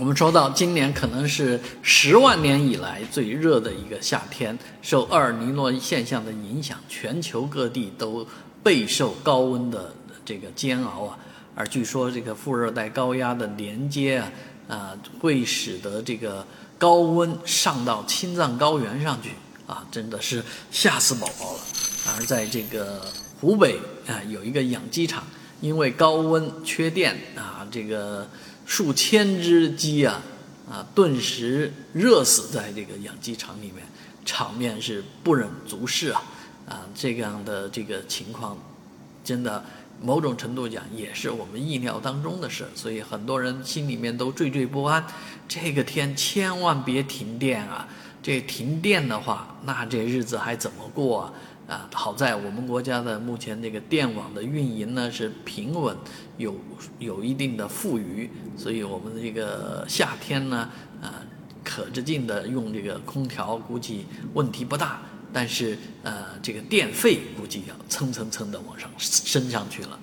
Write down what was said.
我们说到今年可能是十万年以来最热的一个夏天，受厄尔尼诺现象的影响，全球各地都备受高温的这个煎熬啊。而据说这个副热带高压的连接啊，啊，会使得这个高温上到青藏高原上去啊，真的是吓死宝宝了。而在这个湖北啊，有一个养鸡场，因为高温缺电啊，这个。数千只鸡啊，啊，顿时热死在这个养鸡场里面，场面是不忍卒视啊，啊，这样的这个情况，真的某种程度讲也是我们意料当中的事，所以很多人心里面都惴惴不安。这个天千万别停电啊！这停电的话，那这日子还怎么过啊？啊，好在我们国家的目前这个电网的运营呢是平稳，有有一定的富余，所以我们这个夏天呢，啊，可着劲的用这个空调，估计问题不大。但是，呃，这个电费估计要蹭蹭蹭的往上升上去了。